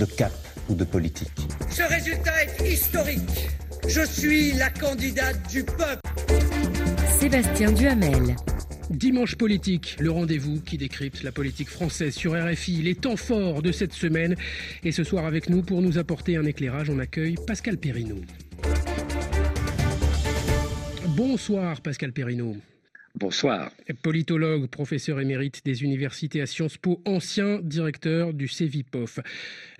de cap ou de politique. Ce résultat est historique. Je suis la candidate du peuple. Sébastien Duhamel. Dimanche politique, le rendez-vous qui décrypte la politique française sur RFI, les temps forts de cette semaine. Et ce soir avec nous pour nous apporter un éclairage, on accueille Pascal Perrineau. Bonsoir Pascal Perrineau. Bonsoir. Politologue, professeur émérite des universités à Sciences Po, ancien directeur du CEVIPOF.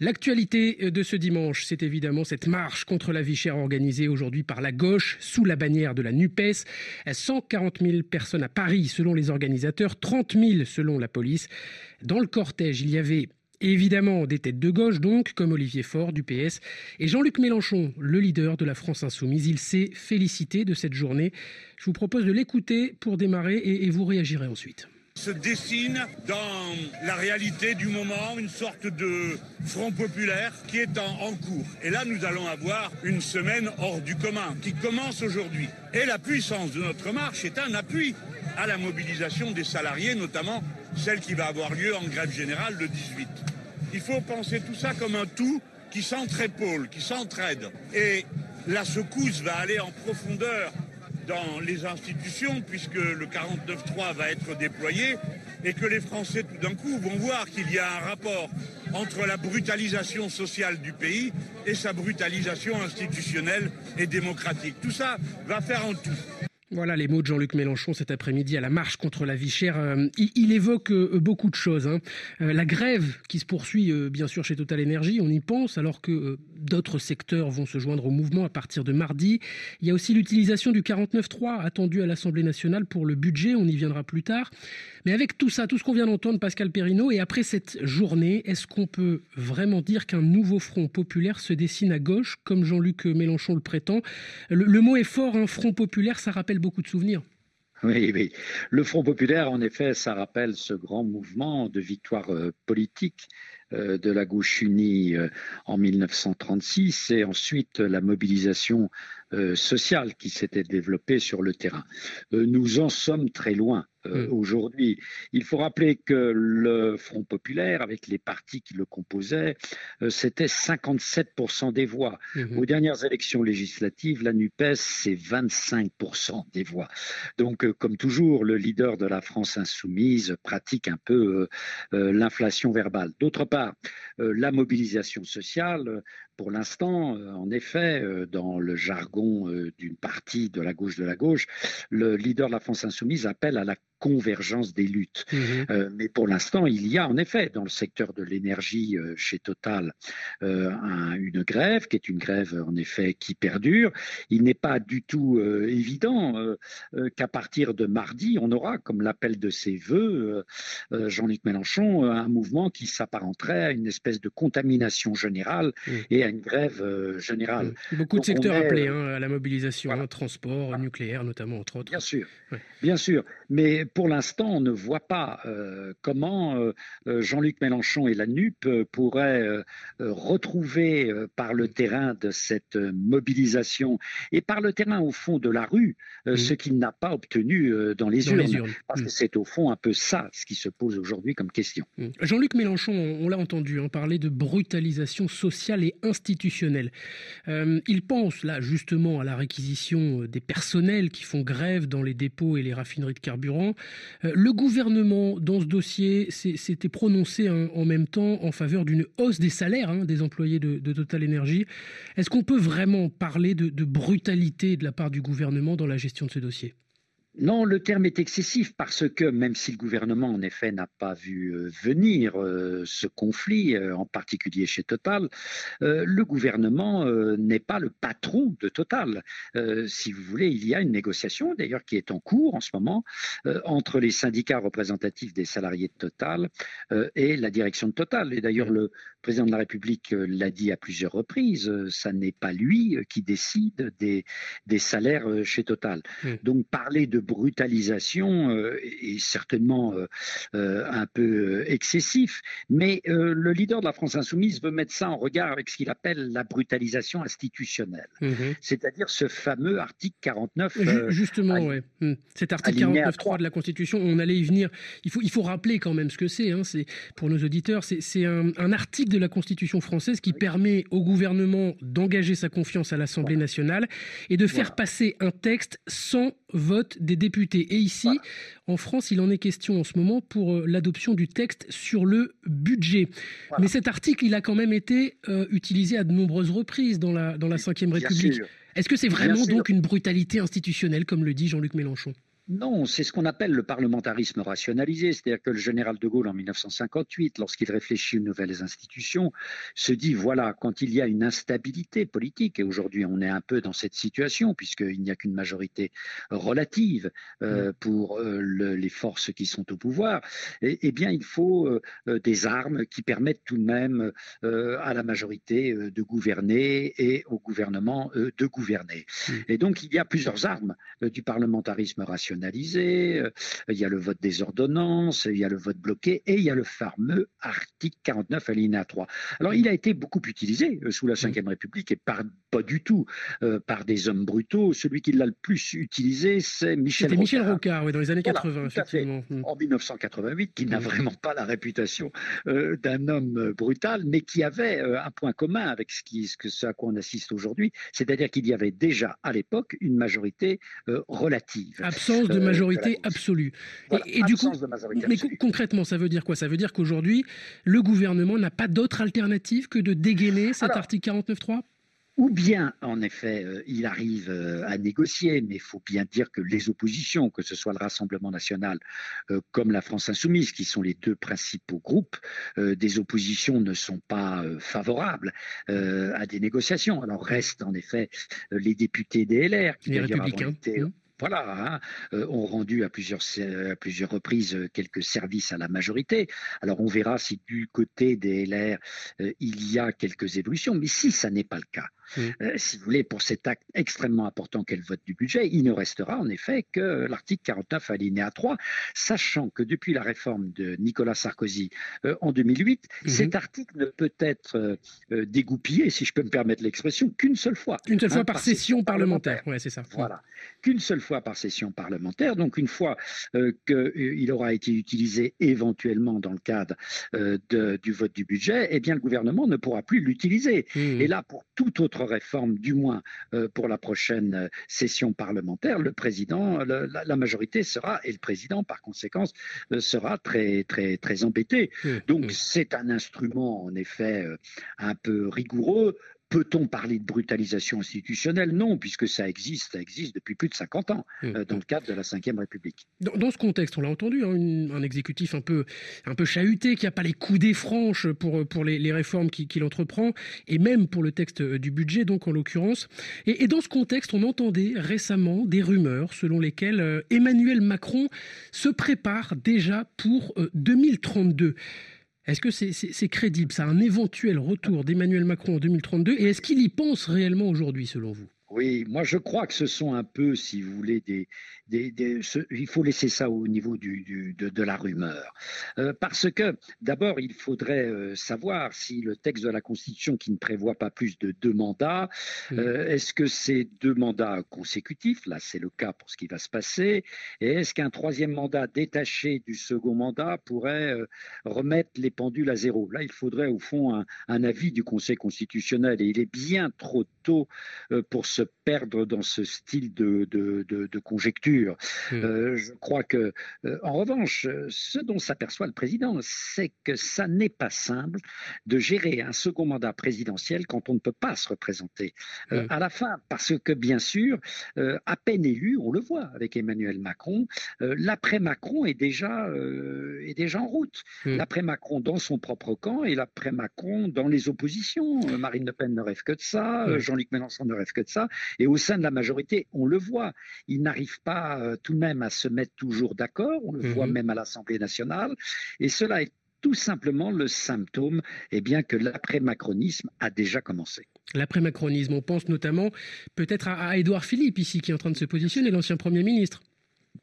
L'actualité de ce dimanche, c'est évidemment cette marche contre la vie chère organisée aujourd'hui par la gauche sous la bannière de la NUPES. 140 000 personnes à Paris selon les organisateurs, 30 000 selon la police. Dans le cortège, il y avait Évidemment, des têtes de gauche donc, comme Olivier Faure du PS et Jean-Luc Mélenchon, le leader de la France insoumise. Il s'est félicité de cette journée. Je vous propose de l'écouter pour démarrer et, vous réagirez ensuite se dessine dans la réalité du moment une sorte de front populaire qui est en, en, cours. Et là, nous allons avoir une semaine hors du commun qui commence aujourd'hui. Et la puissance de notre marche est un appui à la mobilisation des salariés, notamment celle qui va avoir lieu en grève générale le 18. Il faut penser tout ça comme un tout qui s'entre-épaule, qui s'entraide. Et la secousse va aller en profondeur dans les institutions, puisque le 49.3 va être déployé, et que les Français, tout d'un coup, vont voir qu'il y a un rapport entre la brutalisation sociale du pays et sa brutalisation institutionnelle et démocratique. Tout ça va faire un tout. Voilà les mots de Jean-Luc Mélenchon cet après-midi à la marche contre la vie chère. Euh, il, évoque euh, beaucoup de choses. Hein. Euh, la grève qui se poursuit bien sûr chez Total Energy, on y pense, alors que d'autres secteurs vont se joindre au mouvement à partir de mardi. Il y a aussi l'utilisation du 49.3 attendu à l'Assemblée nationale pour le budget, on y viendra plus tard. Mais avec tout ça, tout ce qu'on vient d'entendre, Pascal Perrineau, et après cette journée, est-ce qu'on peut vraiment dire qu'un nouveau front populaire se dessine à gauche, comme Jean-Luc Mélenchon le prétend? Le, mot est fort, un front populaire, ça rappelle beaucoup de souvenirs. Oui, oui. Le Front populaire, en effet, ça rappelle ce grand mouvement de victoire euh, politique de la gauche unie euh, en 1936 et ensuite la mobilisation sociale qui s'était développée sur le terrain. Nous en sommes très loin. Euh, mm. aujourd'hui. Il faut rappeler que le Front populaire, avec les partis qui le composaient, euh, c'était 57% des voix. Mm-hmm. Aux dernières élections législatives, la NUPES, c'est 25% des voix. Donc, euh, comme toujours, le leader de la France insoumise pratique un peu l'inflation verbale. D'autre part, la mobilisation sociale, pour l'instant, en effet, dans le jargon d'une partie de la gauche de la gauche, le leader de la France insoumise appelle à la convergence des luttes. Mhm. Euh, mais pour l'instant, il y a en effet dans le secteur de l'énergie euh, chez Total euh, une grève qui est une grève en effet qui perdure. Il n'est pas du tout évident qu'à partir de mardi, on aura, comme l'appel de ses voeux, Jean-Luc Mélenchon, un mouvement qui s'apparenterait à une espèce de contamination générale mhm. et à une grève générale. Mhm. Beaucoup de secteurs appelés hein, à la mobilisation, hein, transport, nucléaire notamment, entre autres. Bien sûr, bien sûr. Mais pour l'instant, on ne voit pas euh, comment euh, euh, Jean-Luc Mélenchon et la NUP pourraient retrouver par le terrain de cette mobilisation et par le terrain au fond de la rue ce qu'il n'a pas obtenu dans les urnes. Parce que c'est au fond un peu ça ce qui se pose aujourd'hui comme question. Jean-Luc Mélenchon, on l'a entendu en hein, parler de brutalisation sociale et institutionnelle. Il pense là justement à la réquisition des personnels qui font grève dans les dépôts et les raffineries de carburant. Euh, le gouvernement, dans ce dossier, s'était prononcé en même temps en faveur d'une hausse des salaires hein, des employés de, Total Energy. Est-ce qu'on peut vraiment parler de brutalité de la part du gouvernement dans la gestion de ce dossier? Non, le terme est excessif parce que même si le gouvernement, en effet, n'a pas vu euh, venir euh, ce conflit, euh, en particulier chez Total, le gouvernement n'est pas le patron de Total. si vous voulez, il y a une négociation, d'ailleurs, qui est en cours en ce moment, entre les syndicats représentatifs des salariés de Total et la direction de Total. Et d'ailleurs, le président de la République l'a dit à plusieurs reprises, ça n'est pas lui qui décide des, des salaires chez Total. Donc, parler de brutalisation euh, est certainement euh, euh, un peu excessif, mais le leader de la France insoumise veut mettre ça en regard avec ce qu'il appelle la brutalisation institutionnelle, mhm. c'est-à-dire ce fameux article 49. Justement, oui. Hmm. Cet article 49.3 de la Constitution, on allait y venir. Il faut, il faut rappeler quand même ce que c'est. Hein. C'est pour nos auditeurs, c'est un, un, article de la Constitution française qui permet au gouvernement d'engager sa confiance à l'Assemblée nationale et de faire passer un texte sans vote des députés. Et ici, en France, il en est question en ce moment pour euh, l'adoption du texte sur le budget. Mais cet article, il a quand même été euh, utilisé à de nombreuses reprises dans la, dans la Ve République. Est-ce que c'est vraiment donc une brutalité institutionnelle, comme le dit Jean-Luc Mélenchon? Non, c'est ce qu'on appelle le parlementarisme rationalisé, c'est-à-dire que le général de Gaulle en 1958, lorsqu'il réfléchit aux nouvelles institutions, se dit voilà, quand il y a une instabilité politique, et aujourd'hui on est un peu dans cette situation puisqu'il n'y a qu'une majorité relative euh, mm. pour euh, les forces qui sont au pouvoir, eh, bien il faut euh, des armes qui permettent tout de même à la majorité de gouverner et au gouvernement de gouverner. Mm. Et donc il y a plusieurs armes du parlementarisme rationnel euh, il y a le vote des ordonnances, il y a le vote bloqué et il y a le fameux article 49 alinéa 3. Alors il a été beaucoup utilisé euh, sous la Ve République et pas du tout euh, par des hommes brutaux. Celui qui l'a le plus utilisé, c'est Michel Rocard. Michel Rocard, oui, dans les années 80, effectivement. Hmm. En 1988, qui n'a hmm. vraiment pas la réputation d'un homme brutal, mais qui avait un point commun avec ce, qui, ce, à quoi on assiste aujourd'hui, c'est-à-dire qu'il y avait déjà à l'époque une majorité relative. Absence de majorité absolue. et, du coup, mais concrètement, ça veut dire quoi? Ça veut dire qu'aujourd'hui, le gouvernement n'a pas d'autre alternative que de dégainer cet article 49.3 ou bien, en effet, euh, il arrive euh, à négocier, mais il faut bien dire que les oppositions, que ce soit le Rassemblement national euh, comme la France insoumise, qui sont les deux principaux groupes, des oppositions ne sont pas favorables à des négociations. Alors restent en effet les députés des LR, qui. Été, mmh voilà, hein, euh, ont rendu à plusieurs, reprises euh, quelques services à la majorité. Alors on verra si du côté des LR, euh, il y a quelques évolutions, mais si ça n'est pas le cas, Mm. Euh, si vous voulez, pour cet acte extrêmement important qu'est le vote du budget, il ne restera en effet que l'article 49 alinéa 3, sachant que depuis la réforme de Nicolas Sarkozy euh, en 2008, mm-hmm. cet article ne peut être euh, dégoupillé, si je peux me permettre l'expression, qu'une seule fois. Une seule fois hein, par, session parlementaire. Ouais, c'est ça. Voilà. Qu'une seule fois par session parlementaire. Donc une fois qu'il aura été utilisé éventuellement dans le cadre du vote du budget, eh bien le gouvernement ne pourra plus l'utiliser. Mm. Et là, pour toute autre réforme, du moins euh, pour la prochaine euh, session parlementaire, le président, la, majorité sera, et le président par conséquent, euh, sera très, très, très embêté. Donc c'est un instrument en effet un peu rigoureux, Peut-on parler de brutalisation institutionnelle? Non, puisque ça existe, ça existe depuis plus de 50 ans mmh, euh, dans le cadre de la Ve République. Dans, ce contexte, on l'a entendu, hein, un exécutif un peu, un peu chahuté, qui n'a pas les coudées franches pour, pour les, réformes qu'il entreprend, et même pour le texte euh, du budget, donc en l'occurrence. Et, dans ce contexte, on entendait récemment des rumeurs selon lesquelles euh, Emmanuel Macron se prépare déjà pour 2032. Est-ce que c'est crédible, ça, un éventuel retour d'Emmanuel Macron en 2032 Et est-ce qu'il y pense réellement aujourd'hui, selon vous? Oui, moi je crois que ce sont un peu, si vous voulez, des, il faut laisser ça au niveau du, de, la rumeur. Euh, parce que d'abord, il faudrait euh, savoir si le texte de la Constitution qui ne prévoit pas plus de deux mandats, euh, est-ce que c'est deux mandats consécutifs Là, c'est le cas pour ce qui va se passer. Et est-ce qu'un troisième mandat détaché du second mandat pourrait remettre les pendules à zéro? Là, il faudrait au fond un, un, avis du Conseil constitutionnel. Et il est bien trop tôt pour se perdre dans ce style de, de, de, conjecture. Hmm. Euh, je crois que, euh, en revanche, ce dont s'aperçoit le président, c'est que ça n'est pas simple de gérer un second mandat présidentiel quand on ne peut pas se représenter euh, hmm. à la fin, parce que bien sûr, à peine élu, on le voit avec Emmanuel Macron, l'après Macron est déjà est déjà en route. Hmm. L'après Macron dans son propre camp et l'après Macron dans les oppositions. Marine Le Pen ne rêve que de ça, Jean-Luc Mélenchon ne rêve que de ça. Et au sein de la majorité, on le voit, ils n'arrivent pas euh, tout de même à se mettre toujours d'accord, on le voit mhm. même à l'Assemblée nationale, et cela est tout simplement le symptôme eh bien, que l'après-macronisme a déjà commencé. L'après-macronisme, on pense notamment peut-être à, à Édouard Philippe ici, qui est en train de se positionner, l'ancien Premier ministre.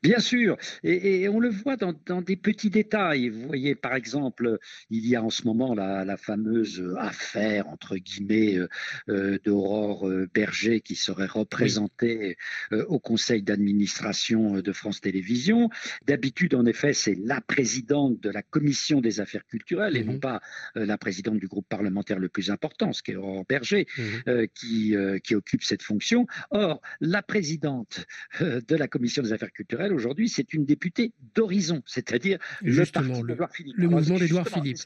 Bien sûr, et, on le voit dans, des petits détails. Vous voyez, par exemple, il y a en ce moment la, fameuse affaire, entre guillemets, euh, euh, d'Aurore euh, Berger qui serait représentée au conseil d'administration de France Télévisions. D'habitude, en effet, c'est la présidente de la commission des affaires culturelles et non mhm. pas la présidente du groupe parlementaire le plus important, ce qui est Aurore Berger, mhm. qui, qui occupe cette fonction. Or, la présidente de la commission des affaires culturelles, aujourd'hui, c'est une députée d'horizon, c'est-à-dire le parti d'Edouard Philippe. Le mouvement d'Edouard Philippe.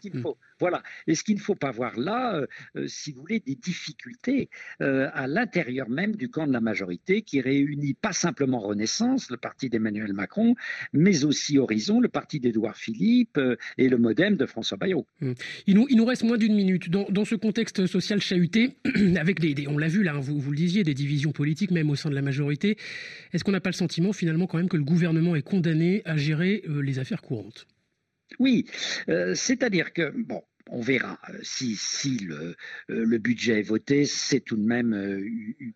Voilà. Et ce qu'il ne faut pas voir là, euh, euh, si vous voulez, des difficultés euh, à l'intérieur même du camp de la majorité qui réunit pas simplement Renaissance, le parti d'Emmanuel Macron, mais aussi Horizon, le parti d'Edouard Philippe et le Modem de François Bayrou. Mm. Il, nous, il nous reste moins d'une minute. Dans, dans, ce contexte social chahuté, avec des, on l'a vu là, hein, vous, vous le disiez, des divisions politiques même au sein de la majorité, est-ce qu'on n'a pas le sentiment finalement quand même que le gouvernement est condamné à gérer euh, les affaires courantes. Oui, euh, c'est-à-dire que, bon, on verra euh, si, si le, le, budget est voté, c'est tout de même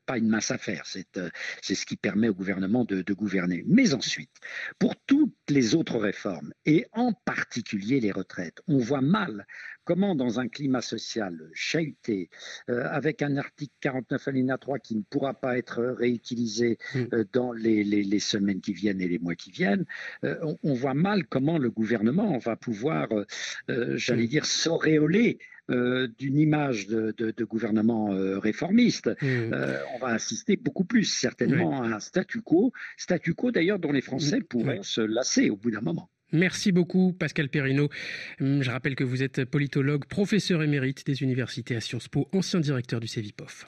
pas une mince affaire. C'est ce qui permet au gouvernement de, gouverner. Mais ensuite, pour toutes les autres réformes, et en particulier les retraites, on voit mal comment dans un climat social chahuté, euh, avec un article 49 alinéa 3 qui ne pourra pas être réutilisé mm. euh, dans les, semaines qui viennent et les mois qui viennent, euh, on, voit mal comment le gouvernement va pouvoir, j'allais mm. dire, s'auréoler d'une image de, gouvernement réformiste. Mm. on va assister beaucoup plus certainement à un statu quo, statu quo d'ailleurs dont les Français pourraient se lasser au bout d'un moment. Merci beaucoup, Pascal Perrino. Hum, je rappelle que vous êtes politologue, professeur émérite des universités à Sciences Po, ancien directeur du CEVIPOF.